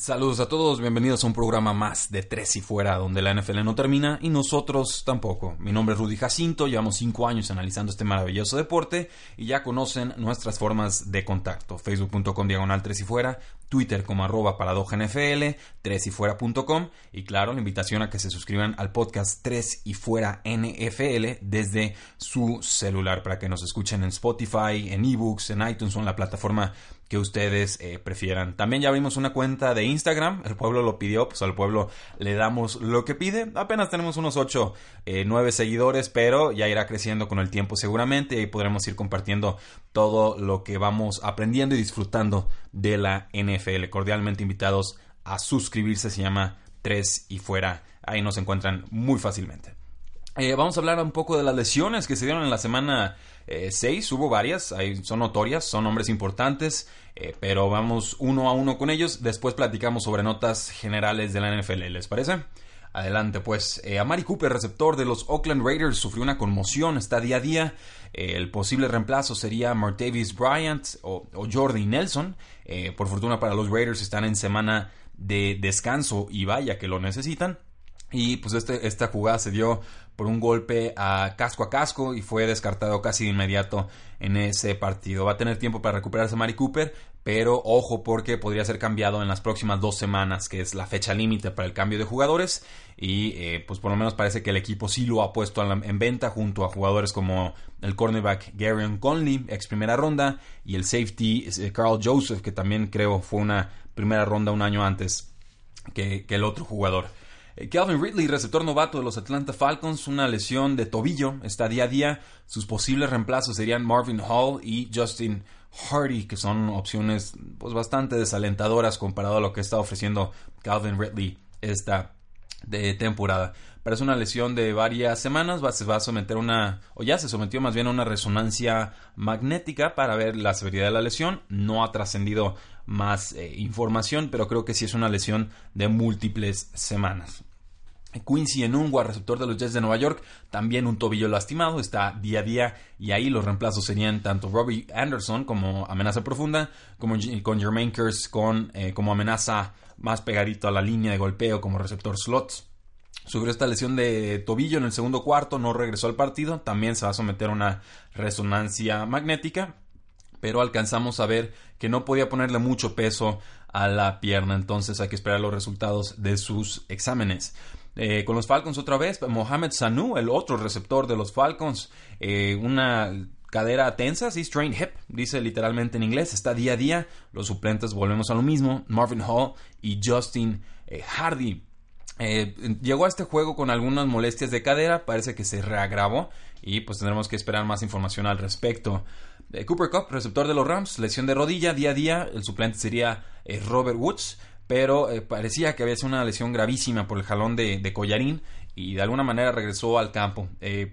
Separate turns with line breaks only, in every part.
Saludos a todos, bienvenidos a un programa más de Tres y Fuera, donde la NFL no termina y nosotros tampoco. Mi nombre es Rudy Jacinto, llevamos cinco años analizando este maravilloso deporte y ya conocen nuestras formas de contacto. Facebook.com diagonal Tres y Fuera, Twitter como arroba paradoja NFL, tres y fuera.com y claro, la invitación a que se suscriban al podcast Tres y Fuera NFL desde su celular para que nos escuchen en Spotify, en ebooks, en iTunes o en la plataforma que ustedes eh, prefieran. También ya abrimos una cuenta de Instagram, el pueblo lo pidió, pues al pueblo le damos lo que pide. Apenas tenemos unos 8, 9 eh, seguidores, pero ya irá creciendo con el tiempo seguramente y ahí podremos ir compartiendo todo lo que vamos aprendiendo y disfrutando de la NFL. Cordialmente invitados a suscribirse, se llama 3 y fuera. Ahí nos encuentran muy fácilmente. Eh, vamos a hablar un poco de las lesiones que se dieron en la semana 6. hubo varias, son notorias, son nombres importantes. Eh, pero vamos uno a uno con ellos. Después platicamos sobre notas generales de la NFL. ¿Les parece? Adelante, pues. Eh, Amari Cooper, receptor de los Oakland Raiders, sufrió una conmoción, está día a día. Eh, el posible reemplazo sería Martavis Bryant o, Jordi Nelson. por fortuna para los Raiders están en semana de descanso y vaya que lo necesitan. Y pues este, esta jugada se dio por un golpe a casco a casco y fue descartado casi de inmediato en ese partido. Va a tener tiempo para recuperarse Mari Cooper, pero ojo porque podría ser cambiado en las próximas dos semanas, que es la fecha límite para el cambio de jugadores. Y eh, pues por lo menos parece que el equipo sí lo ha puesto en venta junto a jugadores como el cornerback Gary Conley, ex primera ronda, y el safety eh, Carl Joseph, que también creo fue una primera ronda un año antes que el otro jugador. Eh, Calvin Ridley, receptor novato de los Atlanta Falcons, una lesión de tobillo, está día a día. Sus posibles reemplazos serían Marvin Hall y Justin Hardy, que son opciones pues, bastante desalentadoras comparado a lo que está ofreciendo Calvin Ridley esta de temporada. Es una lesión de varias semanas, va, se va a someter una, o ya se sometió más bien a una resonancia magnética para ver la severidad de la lesión. No ha trascendido más eh, información, pero creo que sí es una lesión de múltiples semanas. Quincy Enungwa, receptor de los Jets de Nueva York, también un tobillo lastimado, está día a día y ahí los reemplazos serían tanto Robbie Anderson como amenaza profunda, como con Jermaine Kearse con, eh, como amenaza más pegadito a la línea de golpeo como receptor slots. Sufrió esta lesión de tobillo en el segundo cuarto, no regresó al partido, también se va a someter a una resonancia magnética pero alcanzamos a ver que no podía ponerle mucho peso a la pierna, entonces hay que esperar los resultados de sus exámenes. Eh, con los Falcons otra vez, Mohamed Sanu, el otro receptor de los Falcons, eh, una cadera tensa, sí, strained hip, dice literalmente en inglés, está día a día, los suplentes volvemos a lo mismo, Marvin Hall y Justin eh, Hardy. llegó a este juego con algunas molestias de cadera, parece que se reagravó y pues tendremos que esperar más información al respecto. Cooper Cup, receptor de los Rams, lesión de rodilla, día a día, el suplente sería Robert Woods, pero eh, parecía que había sido una lesión gravísima por el jalón de, collarín y de alguna manera regresó al campo.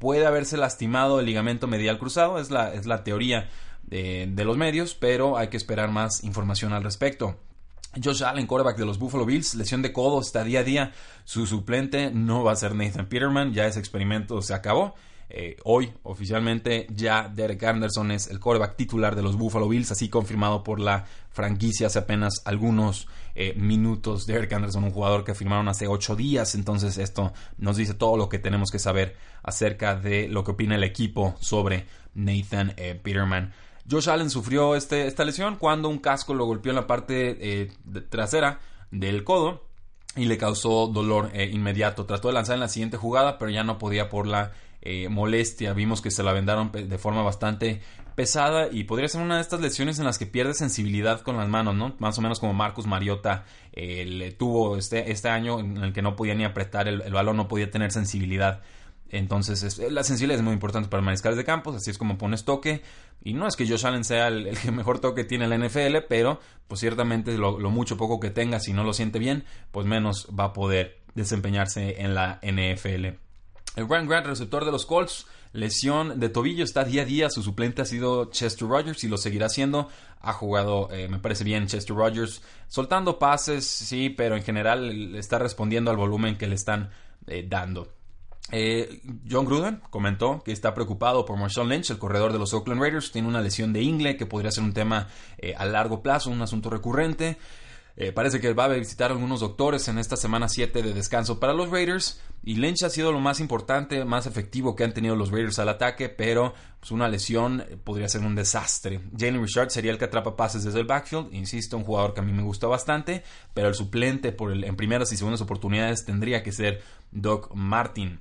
puede haberse lastimado el ligamento medial cruzado, es la, es la teoría de, de los medios, pero hay que esperar más información al respecto. Josh Allen, quarterback de los Buffalo Bills, lesión de codo, está día a día. Su suplente no va a ser Nathan Peterman, ya ese experimento se acabó. Eh, hoy oficialmente ya Derek Anderson es el quarterback titular de los Buffalo Bills, así confirmado por la franquicia hace apenas algunos eh, minutos. Derek Anderson, un jugador que firmaron hace ocho días, entonces esto nos dice todo lo que tenemos que saber acerca de lo que opina el equipo sobre Nathan eh, Peterman. Josh Allen sufrió este, esta lesión cuando un casco lo golpeó en la parte trasera del codo y le causó dolor inmediato. Trató de lanzar en la siguiente jugada, pero ya no podía por la eh, molestia. Vimos que se la vendaron de forma bastante pesada y podría ser una de estas lesiones en las que pierde sensibilidad con las manos, ¿no? Más o menos como Marcus Mariota eh, le tuvo este, este año en el que no podía ni apretar el, balón, no podía tener sensibilidad Entonces, la sensibilidad es muy importante para mariscales de campos, así es como pones toque. Y no es que Josh Allen sea el, que mejor toque tiene la NFL, pero pues ciertamente lo, mucho poco que tenga, si no lo siente bien, pues menos va a poder desempeñarse en la NFL. El Grand Grant, receptor de los Colts, lesión de tobillo, está día a día. Su suplente ha sido Chester Rogers y lo seguirá haciendo. Ha jugado, eh, me parece bien, Chester Rogers, soltando pases, sí, pero en general está respondiendo al volumen que le están eh, dando. Eh, John Gruden comentó que está preocupado por Marshall Lynch, el corredor de los Oakland Raiders. Tiene una lesión de ingle que podría ser un tema a largo plazo, un asunto recurrente. Eh, parece que va a visitar a algunos doctores en esta semana 7 de descanso para los Raiders. Y Lynch ha sido lo más importante, más efectivo que han tenido los Raiders al ataque, pero pues, una lesión eh, podría ser un desastre. Jalen Richard sería el que atrapa pases desde el backfield. Insisto, un jugador que a mí me gusta bastante, pero el suplente en primeras y segundas oportunidades tendría que ser Doc Martin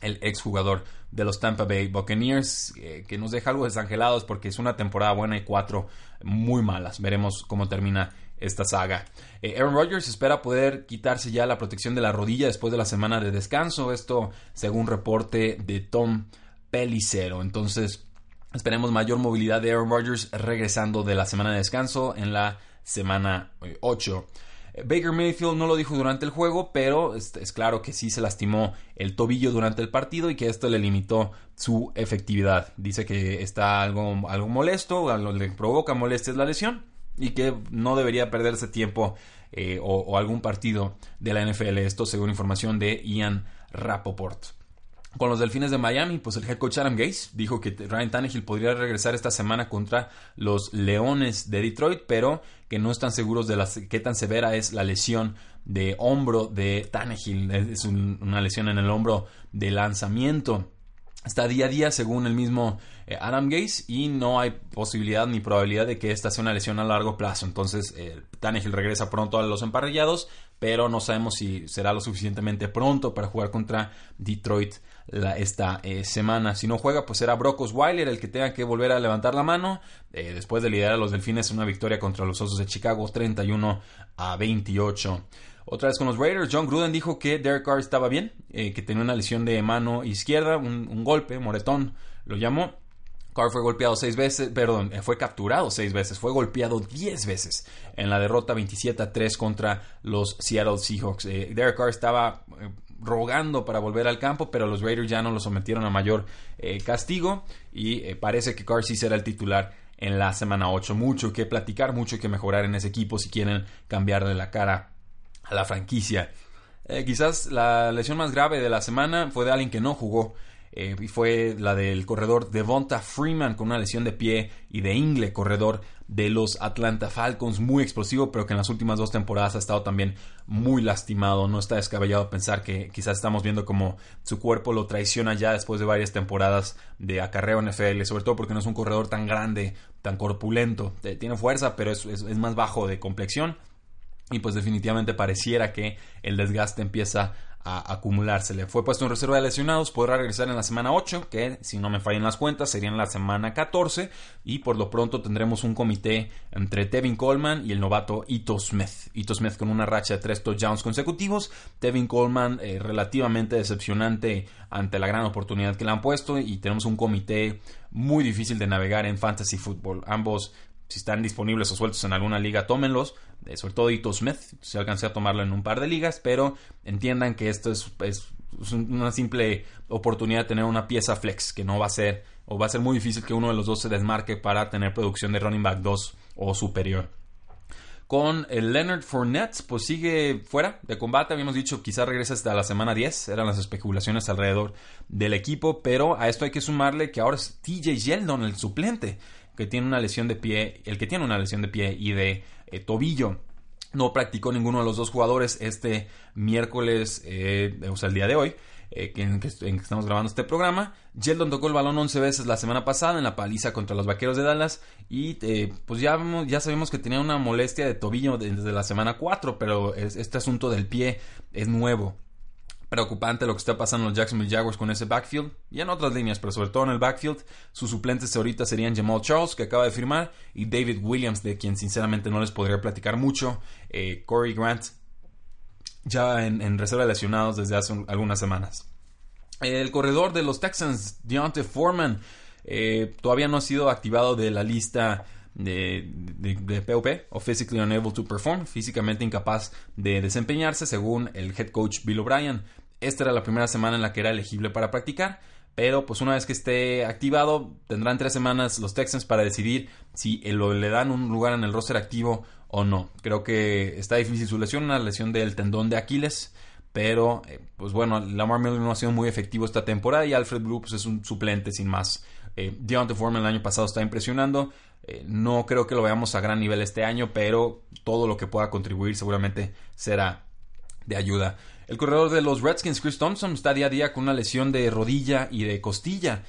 el exjugador de los Tampa Bay Buccaneers, eh, que nos deja algo desangelados porque es una temporada buena y cuatro muy malas. Veremos cómo termina esta saga. Eh, Aaron Rodgers espera poder quitarse ya la protección de la rodilla después de la semana de descanso. Esto según reporte de Tom Pelicero. Entonces, esperemos mayor movilidad de Aaron Rodgers regresando de la semana de descanso en la semana 8. Baker Mayfield no lo dijo durante el juego, pero es, claro que sí se lastimó el tobillo durante el partido y que esto le limitó su efectividad. Dice que está algo, algo molesto, le provoca molestias la lesión y que no debería perderse tiempo eh, o, algún partido de la NFL. Esto según información de Ian Rapoport. Con los Delfines de Miami, pues el head coach Adam Gase dijo que Ryan Tannehill podría regresar esta semana contra los Leones de Detroit, pero que no están seguros de qué tan severa es la lesión de hombro de Tannehill. Es una lesión en el hombro de lanzamiento está día a día según el mismo eh, Adam Gaze y no hay posibilidad ni probabilidad de que esta sea una lesión a largo plazo. Entonces, eh, Tannehill regresa pronto a los emparrillados, pero no sabemos si será lo suficientemente pronto para jugar contra Detroit esta eh, semana. Si no juega, pues será Brock Osweiler el que tenga que volver a levantar la mano después de liderar a los Delfines una victoria contra los Osos de Chicago 31 a 28. Otra vez con los Raiders, John Gruden dijo que Derek Carr estaba bien, eh, que tenía una lesión de mano izquierda, un, golpe, moretón, lo llamó. Carr fue golpeado seis veces, perdón, eh, fue capturado seis veces, fue golpeado diez veces en la derrota 27 a 3 contra los Seattle Seahawks. Eh, Derek Carr estaba rogando para volver al campo, pero los Raiders ya no lo sometieron a mayor castigo y parece que Carr sí será el titular en la semana 8. Mucho que platicar, mucho que mejorar en ese equipo si quieren cambiarle la cara a la franquicia. Eh, quizás la lesión más grave de la semana fue de alguien que no jugó. Eh, y fue la del corredor Devonta Freeman con una lesión de pie y de ingle, corredor de los Atlanta Falcons, muy explosivo, pero que en las últimas dos temporadas ha estado también muy lastimado. No está descabellado pensar que quizás estamos viendo como su cuerpo lo traiciona ya después de varias temporadas de acarreo NFL, sobre todo porque no es un corredor tan grande, tan corpulento. Eh, tiene fuerza, pero es más bajo de complexión y pues definitivamente pareciera que el desgaste empieza a acumularse. Le fue puesto en reserva de lesionados, podrá regresar en la semana 8, que si no me fallan las cuentas sería en la semana 14 y por lo pronto tendremos un comité entre Tevin Coleman y el novato Ito Smith. Ito Smith con una racha de tres touchdowns consecutivos, Tevin Coleman eh, relativamente decepcionante ante la gran oportunidad que le han puesto y tenemos un comité muy difícil de navegar en fantasy football. Ambos si están disponibles o sueltos en alguna liga, tómenlos. Eh, sobre todo Ito Smith, si alcancé a tomarlo en un par de ligas, pero entiendan que esto es, una simple oportunidad de tener una pieza flex, que no va a ser, o va a ser muy difícil que uno de los dos se desmarque para tener producción de running back 2 o superior. Con el Leonard Fournette, pues sigue fuera de combate. Habíamos dicho quizá regrese hasta la semana 10. Eran las especulaciones alrededor del equipo. Pero a esto hay que sumarle que ahora es TJ Yeldon, el suplente que tiene una lesión de pie, el que tiene una lesión de pie y de eh, tobillo. No practicó ninguno de los dos jugadores este miércoles, eh, o sea, el día de hoy, eh, en, que, estamos grabando este programa. Yeldon tocó el balón 11 veces la semana pasada en la paliza contra los Vaqueros de Dallas y pues ya, ya sabemos que tenía una molestia de tobillo desde la semana 4, pero este asunto del pie es nuevo preocupante lo que está pasando en los Jacksonville Jaguars con ese backfield y en otras líneas, pero sobre todo en el backfield. Sus suplentes ahorita serían Jamal Charles, que acaba de firmar, y David Williams, de quien sinceramente no les podría platicar mucho. Eh, Corey Grant, ya en, reserva de lesionados desde hace algunas semanas. El corredor de los Texans, Deontay Foreman, eh, todavía no ha sido activado de la lista de, de, POP o Physically Unable to Perform, físicamente incapaz de desempeñarse, según el head coach Bill O'Brien. Esta era la primera semana en la que era elegible para practicar, pero pues una vez que esté activado, tendrán tres semanas los Texans para decidir si le dan un lugar en el roster activo o no. Creo que está difícil su lesión, una lesión del tendón de Aquiles. Pero, eh, pues bueno, Lamar Miller no ha sido muy efectivo esta temporada y Alfred Blue pues, es un suplente sin más. Eh, Deontay Foreman el año pasado está impresionando. Eh, no creo que lo veamos a gran nivel este año, pero todo lo que pueda contribuir seguramente será de ayuda. El corredor de los Redskins, Chris Thompson, está día a día con una lesión de rodilla y de costilla.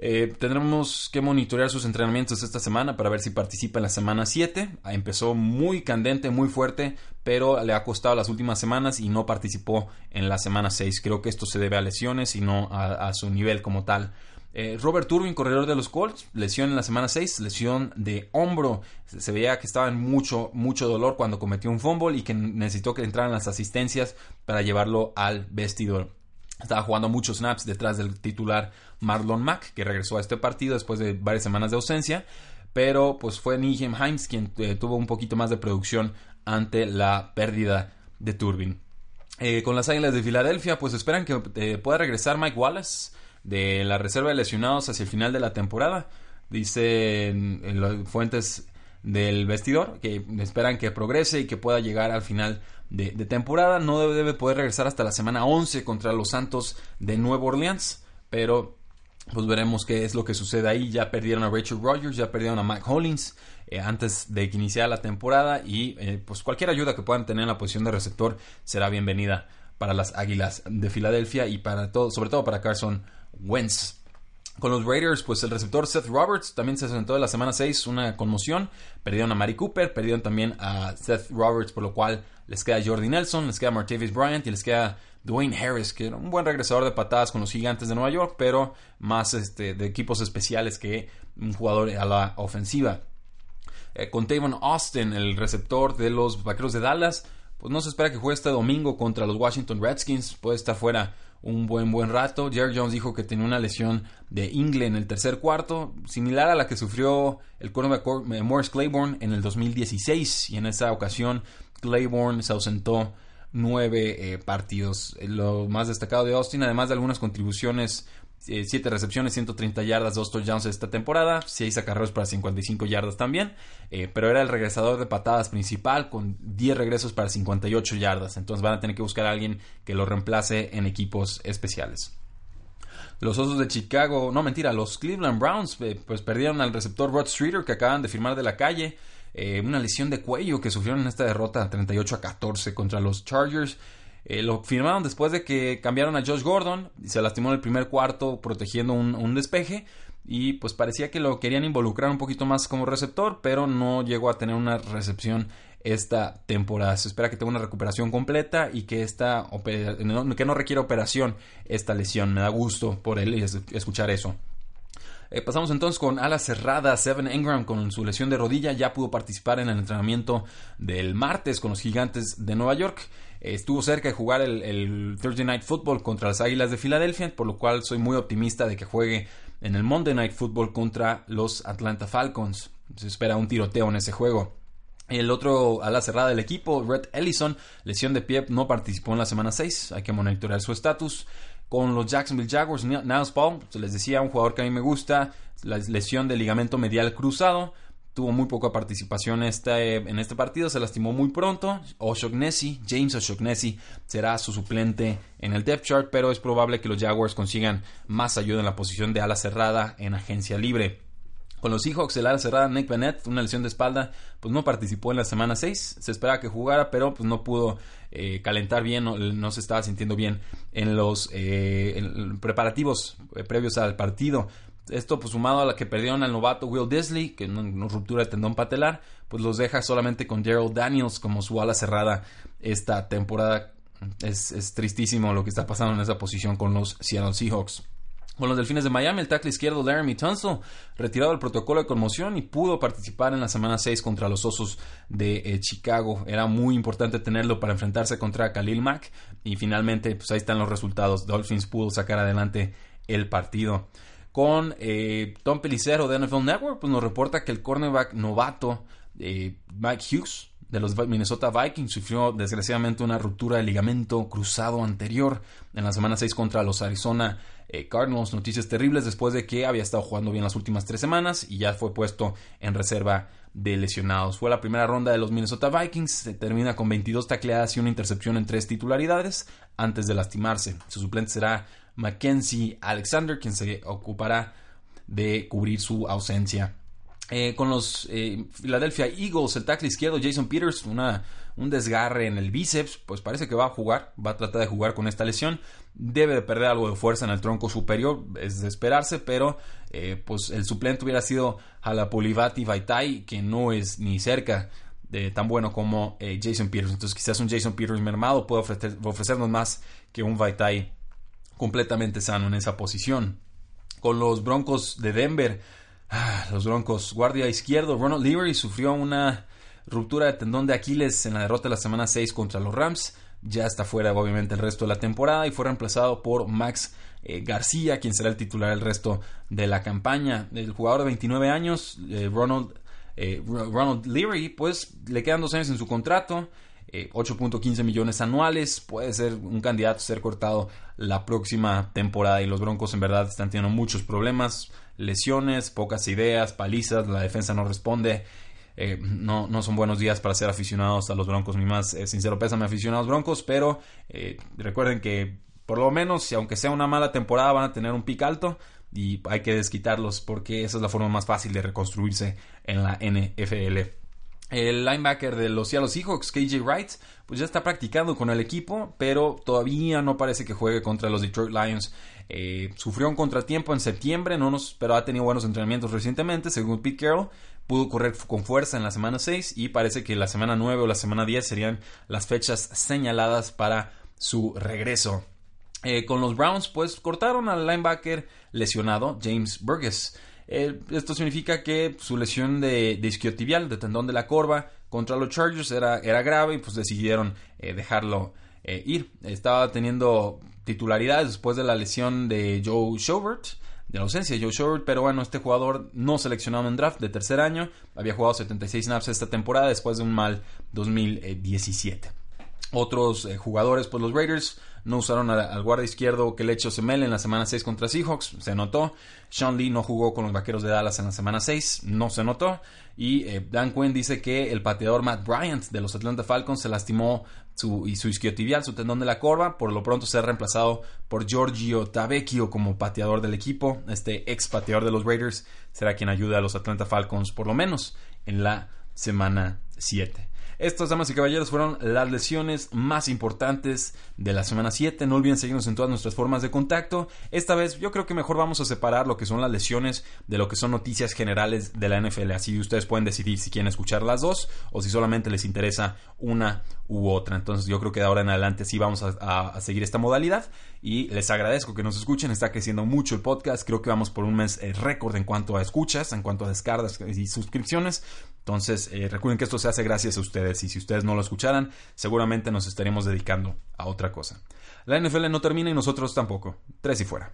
Eh, tendremos que monitorear sus entrenamientos esta semana para ver si participa en la semana 7. Ah, empezó muy candente, muy fuerte, pero le ha costado las últimas semanas y no participó en la semana 6. Creo que esto se debe a lesiones y no a, su nivel como tal. Eh, Robert Turbin, corredor de los Colts, lesión en la semana 6, lesión de hombro. Se, veía que estaba en mucho, mucho dolor cuando cometió un fumble y que necesitó que entraran las asistencias para llevarlo al vestidor. Estaba jugando muchos snaps detrás del titular Marlon Mack, que regresó a este partido después de varias semanas de ausencia. Pero pues fue Nijem Himes quien eh, tuvo un poquito más de producción ante la pérdida de Turbin. Eh, con las Águilas de Filadelfia, pues esperan que pueda regresar Mike Wallace de la reserva de lesionados hacia el final de la temporada. Dicen en, fuentes del vestidor que esperan que progrese y que pueda llegar al final de, temporada. No debe, poder regresar hasta la semana 11 contra los Santos de Nueva Orleans, pero pues veremos qué es lo que sucede ahí. Ya perdieron a Rachel Rogers, ya perdieron a Mike Hollins eh, antes de que iniciara la temporada y eh, pues cualquier ayuda que puedan tener en la posición de receptor será bienvenida para las Águilas de Filadelfia y para todo, sobre todo para Carson Wentz. Con los Raiders, pues el receptor Seth Roberts también se sentó en la semana 6 una conmoción. Perdieron a Mari Cooper, perdieron también a Seth Roberts, por lo cual les queda Jordi Nelson, les queda Martavis Bryant y les queda Dwayne Harris, que era un buen regresador de patadas con los gigantes de Nueva York, pero más este, de equipos especiales que un jugador a la ofensiva. Eh, con Tavon Austin, el receptor de los Vaqueros de Dallas, pues no se espera que juegue este domingo contra los Washington Redskins, puede estar fuera un buen buen rato. Jerry Jones dijo que tenía una lesión de ingle en el tercer cuarto, similar a la que sufrió el cornerback eh, Morris Claiborne en el 2016 y en esa ocasión Claiborne se ausentó nueve eh, partidos. Lo más destacado de Austin, además de algunas contribuciones, eh, siete recepciones, 130 yardas, dos touchdowns esta temporada, seis acarreos para 55 yardas también, eh, pero era el regresador de patadas principal con 10 regresos para 58 yardas. Entonces van a tener que buscar a alguien que lo reemplace en equipos especiales. Los Osos de Chicago, no mentira, los Cleveland Browns, pues perdieron al receptor Rod Streeter que acaban de firmar de la calle. Eh, una lesión de cuello que sufrieron en esta derrota 38 a 14 contra los Chargers. Eh, lo firmaron después de que cambiaron a Josh Gordon y se lastimó en el primer cuarto protegiendo un, despeje y pues parecía que lo querían involucrar un poquito más como receptor, pero no llegó a tener una recepción esta temporada. Se espera que tenga una recuperación completa y que, esta que no requiera operación esta lesión. Me da gusto por él escuchar eso. Eh, pasamos entonces con ala cerrada. Seven Engram con su lesión de rodilla ya pudo participar en el entrenamiento del martes con los gigantes de Nueva York. Estuvo cerca de jugar el, Thursday Night Football contra las Águilas de Filadelfia, por lo cual soy muy optimista de que juegue en el Monday Night Football contra los Atlanta Falcons. Se espera un tiroteo en ese juego. El otro ala cerrada del equipo, Red Ellison, lesión de pie, no participó en la semana 6. Hay que monitorear su estatus con los Jacksonville Jaguars. Niles Paul, se les decía, un jugador que a mí me gusta, la lesión del ligamento medial cruzado. Tuvo muy poca participación este, en este partido, se lastimó muy pronto. O'Shaughnessy, James O'Shaughnessy, será su suplente en el depth chart, pero es probable que los Jaguars consigan más ayuda en la posición de ala cerrada en agencia libre. Con los Seahawks, el ala cerrada Nick Bennett, una lesión de espalda, pues no participó en la semana 6. Se esperaba que jugara, pero pues no pudo eh, calentar bien, no, se estaba sintiendo bien en los eh, preparativos eh, previos al partido. Esto, pues sumado a la que perdieron al novato Will Disley, que no, ruptura de tendón patelar, pues los deja solamente con Gerald Daniels como su ala cerrada esta temporada. Es, es tristísimo lo que está pasando en esa posición con los Seattle Seahawks. Con los Delfines de Miami, el tackle izquierdo Laramie Tunsil retirado del protocolo de conmoción y pudo participar en la semana 6 contra los Osos de eh, Chicago. Era muy importante tenerlo para enfrentarse contra Khalil Mack y finalmente pues ahí están los resultados. Dolphins pudo sacar adelante el partido. Con eh, Tom Pelicero de NFL Network, pues nos reporta que el cornerback novato eh, Mike Hughes de los Minnesota Vikings sufrió desgraciadamente una ruptura de ligamento cruzado anterior en la semana 6 contra los Arizona eh, Cardinals. Noticias terribles después de que había estado jugando bien las últimas tres semanas y ya fue puesto en reserva de lesionados. Fue la primera ronda de los Minnesota Vikings, se termina con 22 tacleadas y una intercepción en tres titularidades antes de lastimarse. Su suplente será Mackenzie Alexander, quien se ocupará de cubrir su ausencia. Eh, con los eh, Philadelphia Eagles, el tackle izquierdo Jason Peters, un desgarre en el bíceps, pues parece que va a jugar, va a tratar de jugar con esta lesión. Debe de perder algo de fuerza en el tronco superior, es de esperarse, pero eh, pues el suplente hubiera sido Halapolivati Vaitai, que no es ni cerca de tan bueno como Jason Peters. Entonces quizás un Jason Peters mermado puede ofrecernos más que un Vaitai completamente sano en esa posición. Con los Broncos de Denver, Ah, los Broncos. Guardia izquierdo, Ronald Leary sufrió una ruptura de tendón de Aquiles en la derrota de la semana 6 contra los Rams. Ya está fuera, obviamente, el resto de la temporada y fue reemplazado por Max eh, García, quien será el titular el resto de la campaña. El jugador de 29 años, eh, Ronald, eh, Ronald Leary, pues le quedan dos años en su contrato. 8.15 millones anuales, puede ser un candidato a ser cortado la próxima temporada y los Broncos en verdad están teniendo muchos problemas lesiones, pocas ideas, palizas, la defensa no responde. Eh, no, no son buenos días para ser aficionados a los Broncos, mi más eh, sincero pésame aficionados Broncos, pero eh, recuerden que por lo menos, si aunque sea una mala temporada, van a tener un pic alto y hay que desquitarlos porque esa es la forma más fácil de reconstruirse en la NFL. El linebacker de los Seattle Seahawks, KJ Wright, pues ya está practicando con el equipo, pero todavía no parece que juegue contra los Detroit Lions. Eh, sufrió un contratiempo en septiembre, no nos, pero ha tenido buenos entrenamientos recientemente, según Pete Carroll. Pudo correr con fuerza en la semana 6 y parece que la semana 9 o la semana 10 serían las fechas señaladas para su regreso. Eh, con los Browns, pues cortaron al linebacker lesionado, James Burgess. Esto significa que su lesión de, isquiotibial, de tendón de la corva, contra los Chargers era, era grave y pues decidieron eh, dejarlo eh, ir. Estaba teniendo titularidades después de la lesión de Joe Schobert, de la ausencia de Joe Schobert, pero bueno, este jugador no seleccionado en draft de tercer año, había jugado 76 snaps esta temporada después de un mal 2017. Otros jugadores, pues los Raiders no usaron al, guardia izquierdo que le echó Semel en la semana 6 contra Seahawks, se notó. Sean Lee no jugó con los vaqueros de Dallas en la semana 6, no se notó. Y eh, Dan Quinn dice que el pateador Matt Bryant de los Atlanta Falcons se lastimó su, y su isquiotibial, su tendón de la corva. Por lo pronto será reemplazado por Giorgio Tavecchio como pateador del equipo. Este ex pateador de los Raiders será quien ayude a los Atlanta Falcons por lo menos en la semana 7. Estas, damas y caballeros, fueron las lesiones más importantes de la semana 7. No olviden seguirnos en todas nuestras formas de contacto. Esta vez yo creo que mejor vamos a separar lo que son las lesiones de lo que son noticias generales de la NFL. Así ustedes pueden decidir si quieren escuchar las dos o si solamente les interesa una u otra. Entonces yo creo que de ahora en adelante sí vamos a, seguir esta modalidad y les agradezco que nos escuchen. Está creciendo mucho el podcast. Creo que vamos por un mes eh, récord en cuanto a escuchas, en cuanto a descargas y suscripciones. Entonces, eh, recuerden que esto se hace gracias a ustedes y si ustedes no lo escucharan, seguramente nos estaremos dedicando a otra cosa. La NFL no termina y nosotros tampoco. Tres y fuera.